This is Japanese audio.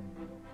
うん。